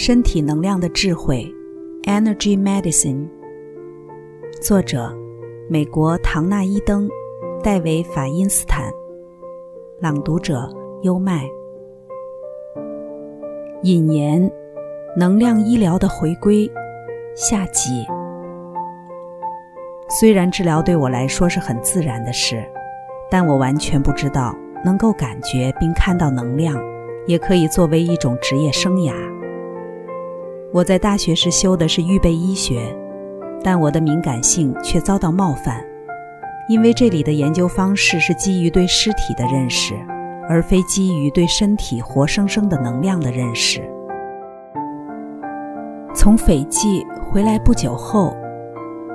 身体能量的智慧，Energy Medicine。作者：美国唐纳伊登、戴维法因斯坦。朗读者：优麦。引言：能量医疗的回归。下集。虽然治疗对我来说是很自然的事，但我完全不知道能够感觉并看到能量，也可以作为一种职业生涯。我在大学时修的是预备医学，但我的敏感性却遭到冒犯，因为这里的研究方式是基于对尸体的认识，而非基于对身体活生生的能量的认识。从斐济回来不久后，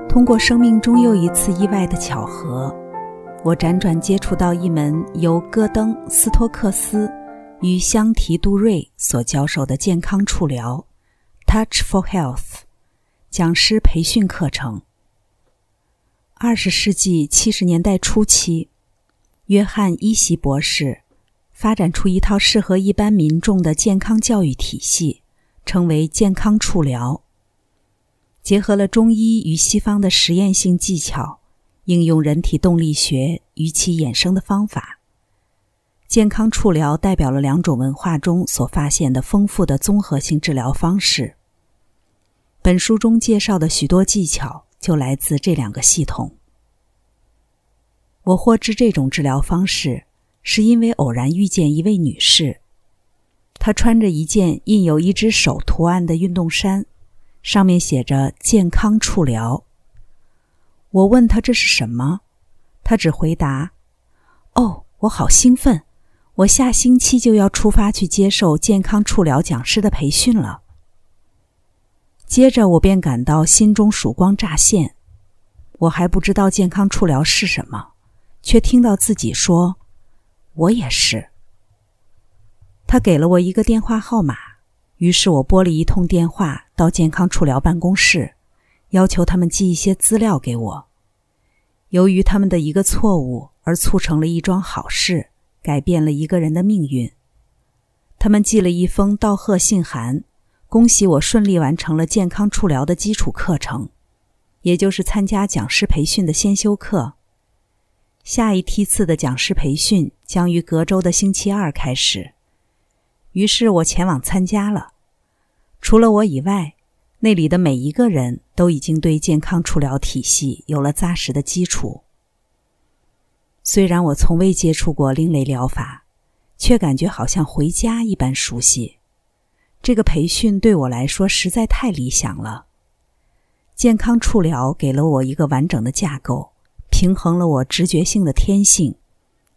通过生命中又一次意外的巧合，我辗转接触到一门由戈登·斯托克斯与香缇·杜瑞所教授的健康触疗。Touch for Health，讲师培训课程。二十世纪七十年代初期，约翰伊席博士发展出一套适合一般民众的健康教育体系，称为健康触疗。结合了中医与西方的实验性技巧，应用人体动力学与其衍生的方法。健康触疗代表了两种文化中所发现的丰富的综合性治疗方式。本书中介绍的许多技巧就来自这两个系统。我获知这种治疗方式，是因为偶然遇见一位女士，她穿着一件印有一只手图案的运动衫，上面写着“健康触疗”。我问她这是什么，她只回答：“哦，我好兴奋，我下星期就要出发去接受健康触疗讲师的培训了。”接着我便感到心中曙光乍现，我还不知道健康触疗是什么，却听到自己说：“我也是。”他给了我一个电话号码，于是我拨了一通电话到健康触疗办公室，要求他们寄一些资料给我。由于他们的一个错误而促成了一桩好事，改变了一个人的命运。他们寄了一封道贺信函。恭喜我顺利完成了健康触疗的基础课程，也就是参加讲师培训的先修课。下一梯次的讲师培训将于隔周的星期二开始，于是我前往参加了。除了我以外，那里的每一个人都已经对健康触疗体系有了扎实的基础。虽然我从未接触过另类疗法，却感觉好像回家一般熟悉。这个培训对我来说实在太理想了。健康触疗给了我一个完整的架构，平衡了我直觉性的天性，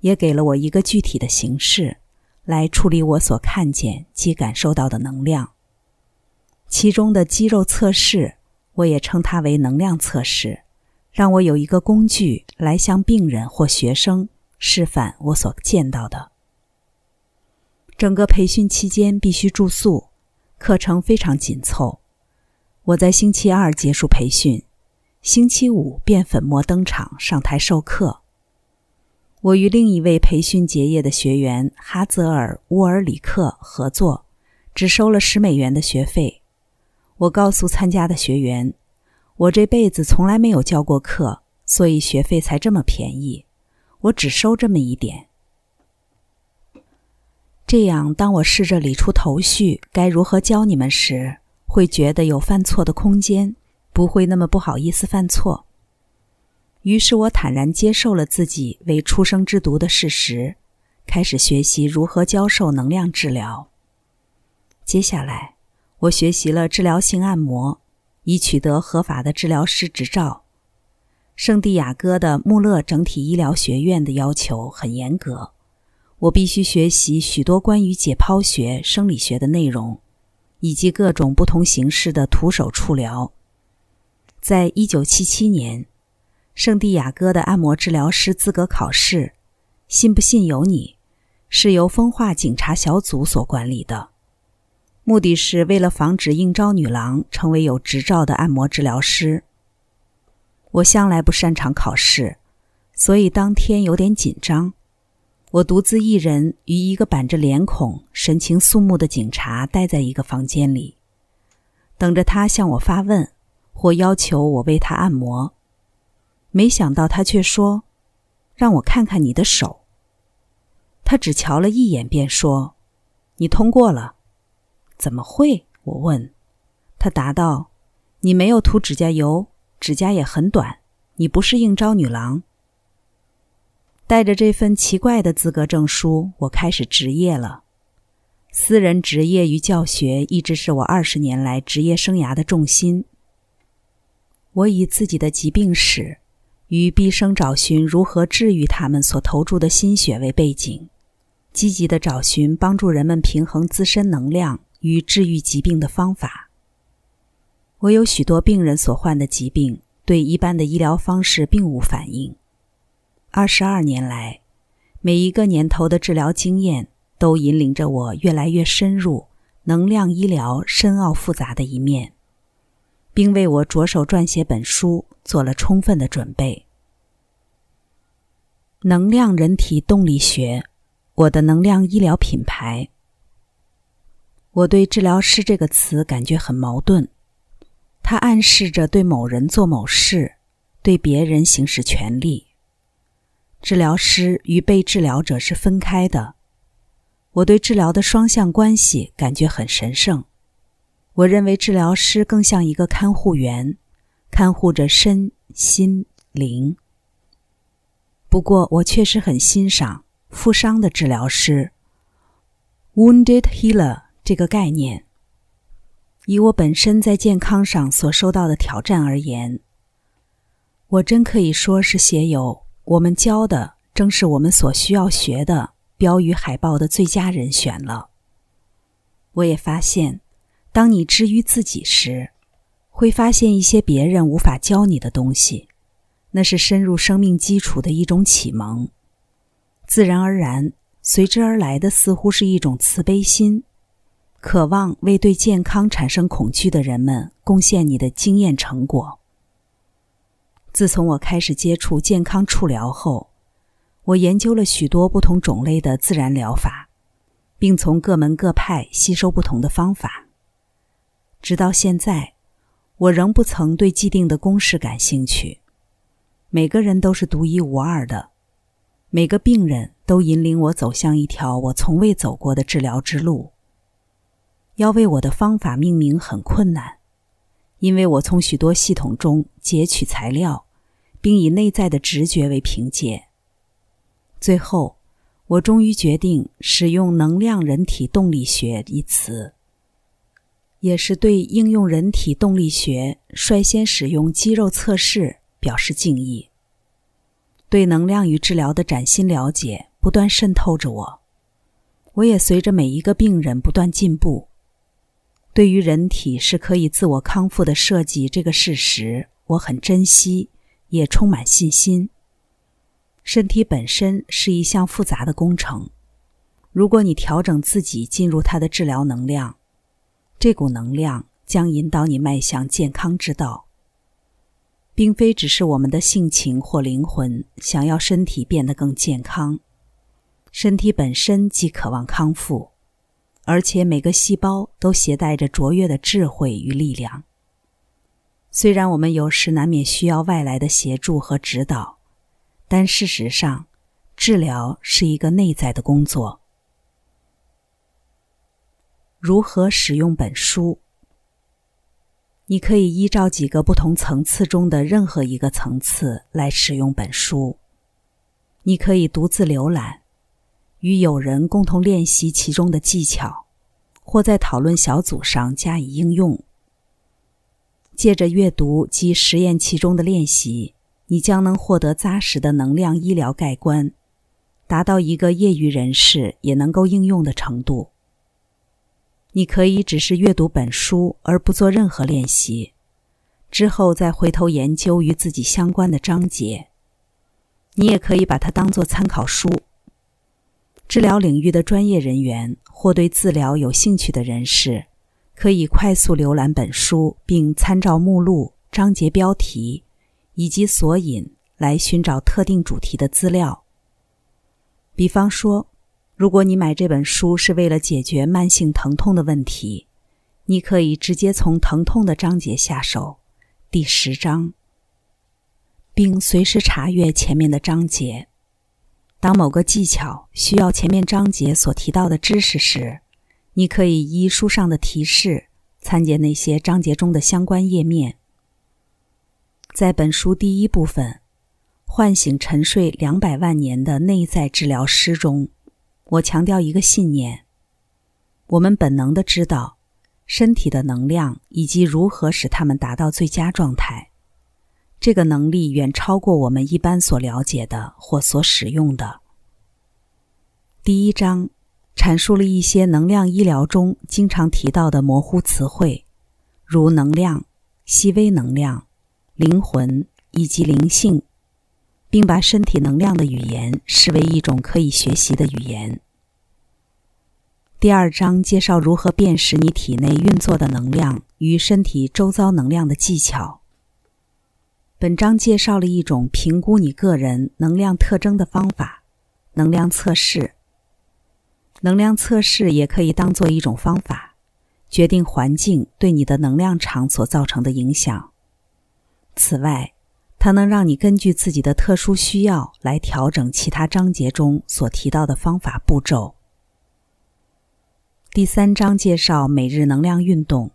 也给了我一个具体的形式，来处理我所看见及感受到的能量。其中的肌肉测试，我也称它为能量测试，让我有一个工具来向病人或学生示范我所见到的。整个培训期间必须住宿。课程非常紧凑，我在星期二结束培训，星期五便粉墨登场上台授课。我与另一位培训结业的学员哈泽尔·乌尔里克合作，只收了十美元的学费。我告诉参加的学员，我这辈子从来没有教过课，所以学费才这么便宜。我只收这么一点。这样，当我试着理出头绪，该如何教你们时，会觉得有犯错的空间，不会那么不好意思犯错。于是我坦然接受了自己为出生之毒的事实，开始学习如何教授能量治疗。接下来，我学习了治疗性按摩，以取得合法的治疗师执照。圣地亚哥的穆勒整体医疗学院的要求很严格。我必须学习许多关于解剖学、生理学的内容，以及各种不同形式的徒手触疗。在一九七七年，圣地亚哥的按摩治疗师资格考试，信不信由你，是由风化警察小组所管理的，目的是为了防止应招女郎成为有执照的按摩治疗师。我向来不擅长考试，所以当天有点紧张。我独自一人与一个板着脸孔、神情肃穆的警察待在一个房间里，等着他向我发问，或要求我为他按摩。没想到他却说：“让我看看你的手。”他只瞧了一眼，便说：“你通过了。”怎么会？我问。他答道：“你没有涂指甲油，指甲也很短，你不是应招女郎。”带着这份奇怪的资格证书，我开始执业了。私人职业与教学一直是我二十年来职业生涯的重心。我以自己的疾病史与毕生找寻如何治愈他们所投注的心血为背景，积极的找寻帮助人们平衡自身能量与治愈疾病的方法。我有许多病人所患的疾病，对一般的医疗方式并无反应。二十二年来，每一个年头的治疗经验。都引领着我越来越深入能量医疗深奥复杂的一面，并为我着手撰写本书做了充分的准备。能量人体动力学，我的能量医疗品牌。我对“治疗师”这个词感觉很矛盾，它暗示着对某人做某事，对别人行使权利。治疗师与被治疗者是分开的。我对治疗的双向关系感觉很神圣。我认为治疗师更像一个看护员，看护着身心灵。不过，我确实很欣赏负伤的治疗师 （wounded healer） 这个概念。以我本身在健康上所受到的挑战而言，我真可以说是写有我们教的正是我们所需要学的。标语海报的最佳人选了。我也发现，当你治愈自己时，会发现一些别人无法教你的东西，那是深入生命基础的一种启蒙。自然而然随之而来的，似乎是一种慈悲心，渴望为对健康产生恐惧的人们贡献你的经验成果。自从我开始接触健康触疗后。我研究了许多不同种类的自然疗法，并从各门各派吸收不同的方法。直到现在，我仍不曾对既定的公式感兴趣。每个人都是独一无二的，每个病人都引领我走向一条我从未走过的治疗之路。要为我的方法命名很困难，因为我从许多系统中截取材料，并以内在的直觉为凭借。最后，我终于决定使用“能量人体动力学”一词，也是对应用人体动力学率先使用肌肉测试表示敬意。对能量与治疗的崭新了解不断渗透着我，我也随着每一个病人不断进步。对于人体是可以自我康复的设计这个事实，我很珍惜，也充满信心。身体本身是一项复杂的工程，如果你调整自己进入它的治疗能量，这股能量将引导你迈向健康之道。并非只是我们的性情或灵魂想要身体变得更健康，身体本身既渴望康复，而且每个细胞都携带着卓越的智慧与力量。虽然我们有时难免需要外来的协助和指导。但事实上，治疗是一个内在的工作。如何使用本书？你可以依照几个不同层次中的任何一个层次来使用本书。你可以独自浏览，与友人共同练习其中的技巧，或在讨论小组上加以应用。借着阅读及实验其中的练习。你将能获得扎实的能量医疗概观，达到一个业余人士也能够应用的程度。你可以只是阅读本书而不做任何练习，之后再回头研究与自己相关的章节。你也可以把它当做参考书。治疗领域的专业人员或对治疗有兴趣的人士，可以快速浏览本书，并参照目录、章节标题。以及索引来寻找特定主题的资料。比方说，如果你买这本书是为了解决慢性疼痛的问题，你可以直接从疼痛的章节下手，第十章，并随时查阅前面的章节。当某个技巧需要前面章节所提到的知识时，你可以依书上的提示参见那些章节中的相关页面。在本书第一部分《唤醒沉睡两百万年的内在治疗师》中，我强调一个信念：我们本能的知道身体的能量以及如何使它们达到最佳状态。这个能力远超过我们一般所了解的或所使用的。第一章阐述了一些能量医疗中经常提到的模糊词汇，如能量、细微能量、灵魂以及灵性，并把身体能量的语言视为一种可以学习的语言。第二章介绍如何辨识你体内运作的能量与身体周遭能量的技巧。本章介绍了一种评估你个人能量特征的方法——能量测试。能量测试也可以当做一种方法，决定环境对你的能量场所造成的影响。此外，它能让你根据自己的特殊需要来调整其他章节中所提到的方法步骤。第三章介绍每日能量运动。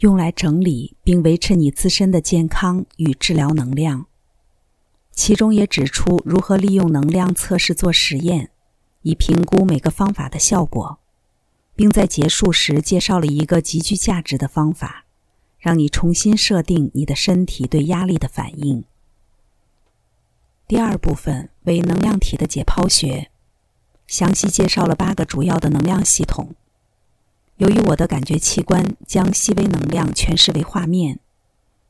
用来整理并维持你自身的健康与治疗能量，其中也指出如何利用能量测试做实验，以评估每个方法的效果，并在结束时介绍了一个极具价值的方法，让你重新设定你的身体对压力的反应。第二部分为能量体的解剖学，详细介绍了八个主要的能量系统。由于我的感觉器官将细微能量诠释为画面，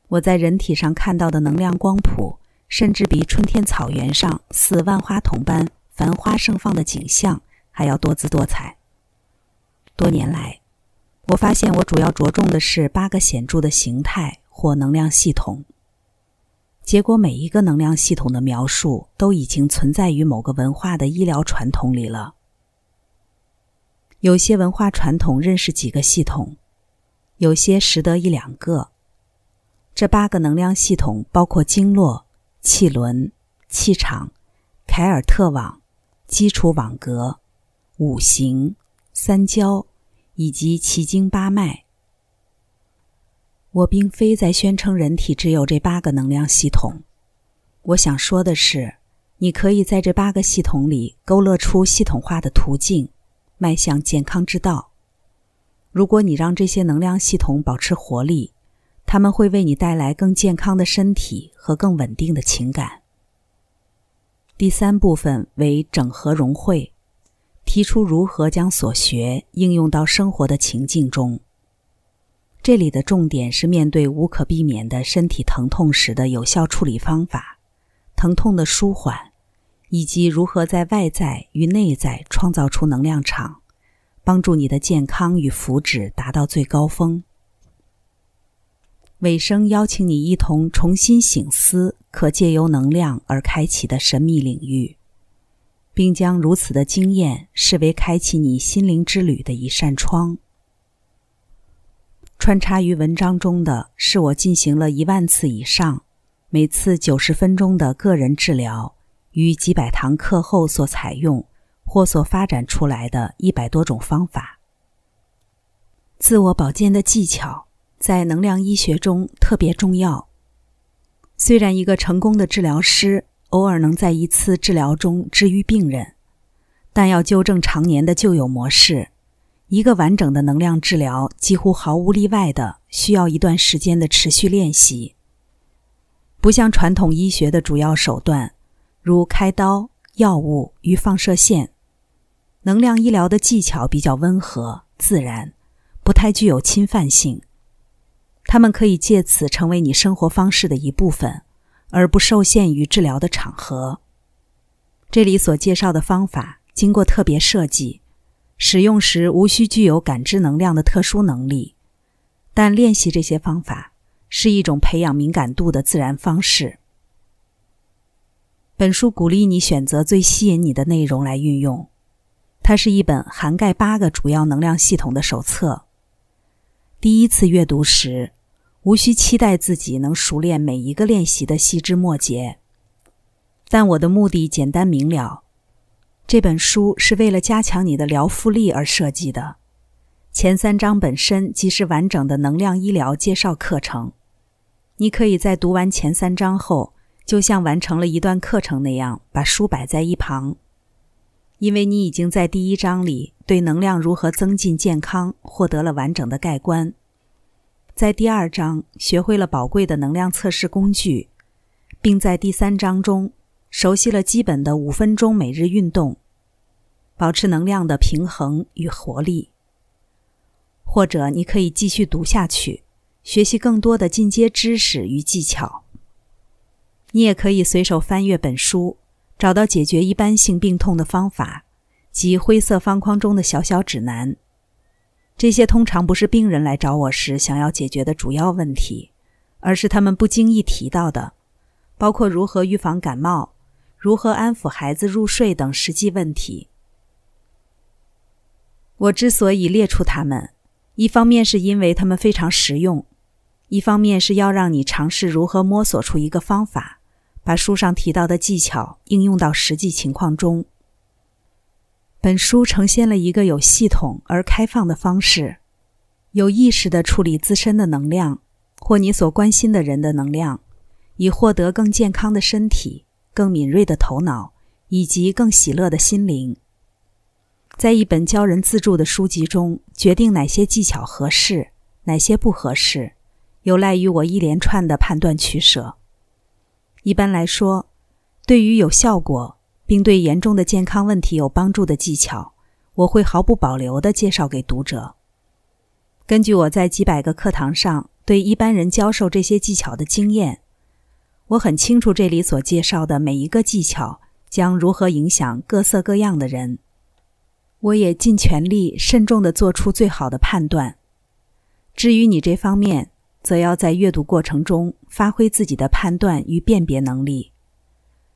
我在人体上看到的能量光谱，甚至比春天草原上似万花筒般繁花盛放的景象还要多姿多彩。多年来，我发现我主要着重的是八个显著的形态或能量系统。结果，每一个能量系统的描述都已经存在于某个文化的医疗传统里了。有些文化传统认识几个系统，有些识得一两个。这八个能量系统包括经络、气轮、气场、凯尔特网、基础网格、五行、三焦以及奇经八脉。我并非在宣称人体只有这八个能量系统。我想说的是，你可以在这八个系统里勾勒出系统化的途径。迈向健康之道。如果你让这些能量系统保持活力，他们会为你带来更健康的身体和更稳定的情感。第三部分为整合融汇，提出如何将所学应用到生活的情境中。这里的重点是面对无可避免的身体疼痛时的有效处理方法，疼痛的舒缓。以及如何在外在与内在创造出能量场，帮助你的健康与福祉达到最高峰。尾声邀请你一同重新醒思可借由能量而开启的神秘领域，并将如此的经验视为开启你心灵之旅的一扇窗。穿插于文章中的是我进行了一万次以上，每次九十分钟的个人治疗。与几百堂课后所采用或所发展出来的一百多种方法，自我保健的技巧在能量医学中特别重要。虽然一个成功的治疗师偶尔能在一次治疗中治愈病人，但要纠正常年的旧有模式，一个完整的能量治疗几乎毫无例外的需要一段时间的持续练习。不像传统医学的主要手段。如开刀、药物与放射线，能量医疗的技巧比较温和、自然，不太具有侵犯性。他们可以借此成为你生活方式的一部分，而不受限于治疗的场合。这里所介绍的方法经过特别设计，使用时无需具有感知能量的特殊能力，但练习这些方法是一种培养敏感度的自然方式。本书鼓励你选择最吸引你的内容来运用。它是一本涵盖八个主要能量系统的手册。第一次阅读时，无需期待自己能熟练每一个练习的细枝末节。但我的目的简单明了，这本书是为了加强你的疗复力而设计的。前三章本身即是完整的能量医疗介绍课程。你可以在读完前三章后，就像完成了一段课程那样，把书摆在一旁，因为你已经在第一章里对能量如何增进健康获得了完整的概观，在第二章学会了宝贵的能量测试工具，并在第三章中熟悉了基本的五分钟每日运动，保持能量的平衡与活力。或者你可以继续读下去。学习更多的进阶知识与技巧。你也可以随手翻阅本书，找到解决一般性病痛的方法及灰色方框中的小小指南。这些通常不是病人来找我时想要解决的主要问题，而是他们不经意提到的，包括如何预防感冒、如何安抚孩子入睡等实际问题。我之所以列出它们，一方面是因为它们非常实用。一方面是要让你尝试如何摸索出一个方法，把书上提到的技巧应用到实际情况中。本书呈现了一个有系统而开放的方式，有意识地处理自身的能量或你所关心的人的能量，以获得更健康的身体、更敏锐的头脑以及更喜乐的心灵。在一本教人自助的书籍中，决定哪些技巧合适，哪些不合适。有赖于我一连串的判断取舍。一般来说，对于有效果并对严重的健康问题有帮助的技巧，我会毫不保留地介绍给读者。根据我在几百个课堂上对一般人教授这些技巧的经验，我很清楚这里所介绍的每一个技巧将如何影响各色各样的人。我也尽全力慎重地做出最好的判断。至于你这方面，则要在阅读过程中发挥自己的判断与辨别能力。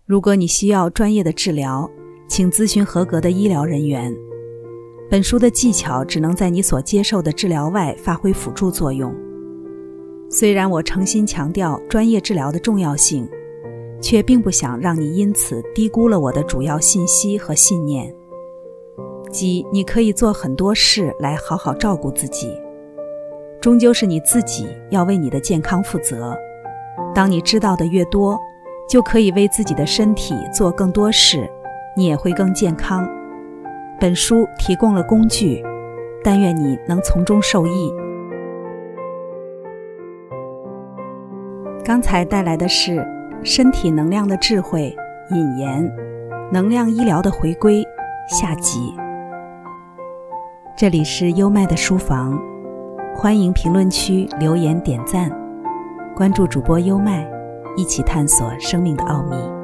如果你需要专业的治疗，请咨询合格的医疗人员。本书的技巧只能在你所接受的治疗外发挥辅助作用。虽然我诚心强调专业治疗的重要性，却并不想让你因此低估了我的主要信息和信念，即你可以做很多事来好好照顾自己。终究是你自己要为你的健康负责。当你知道的越多，就可以为自己的身体做更多事，你也会更健康。本书提供了工具，但愿你能从中受益。刚才带来的是《身体能量的智慧》引言，《能量医疗的回归》下集。这里是优麦的书房。欢迎评论区留言点赞，关注主播优麦，一起探索生命的奥秘。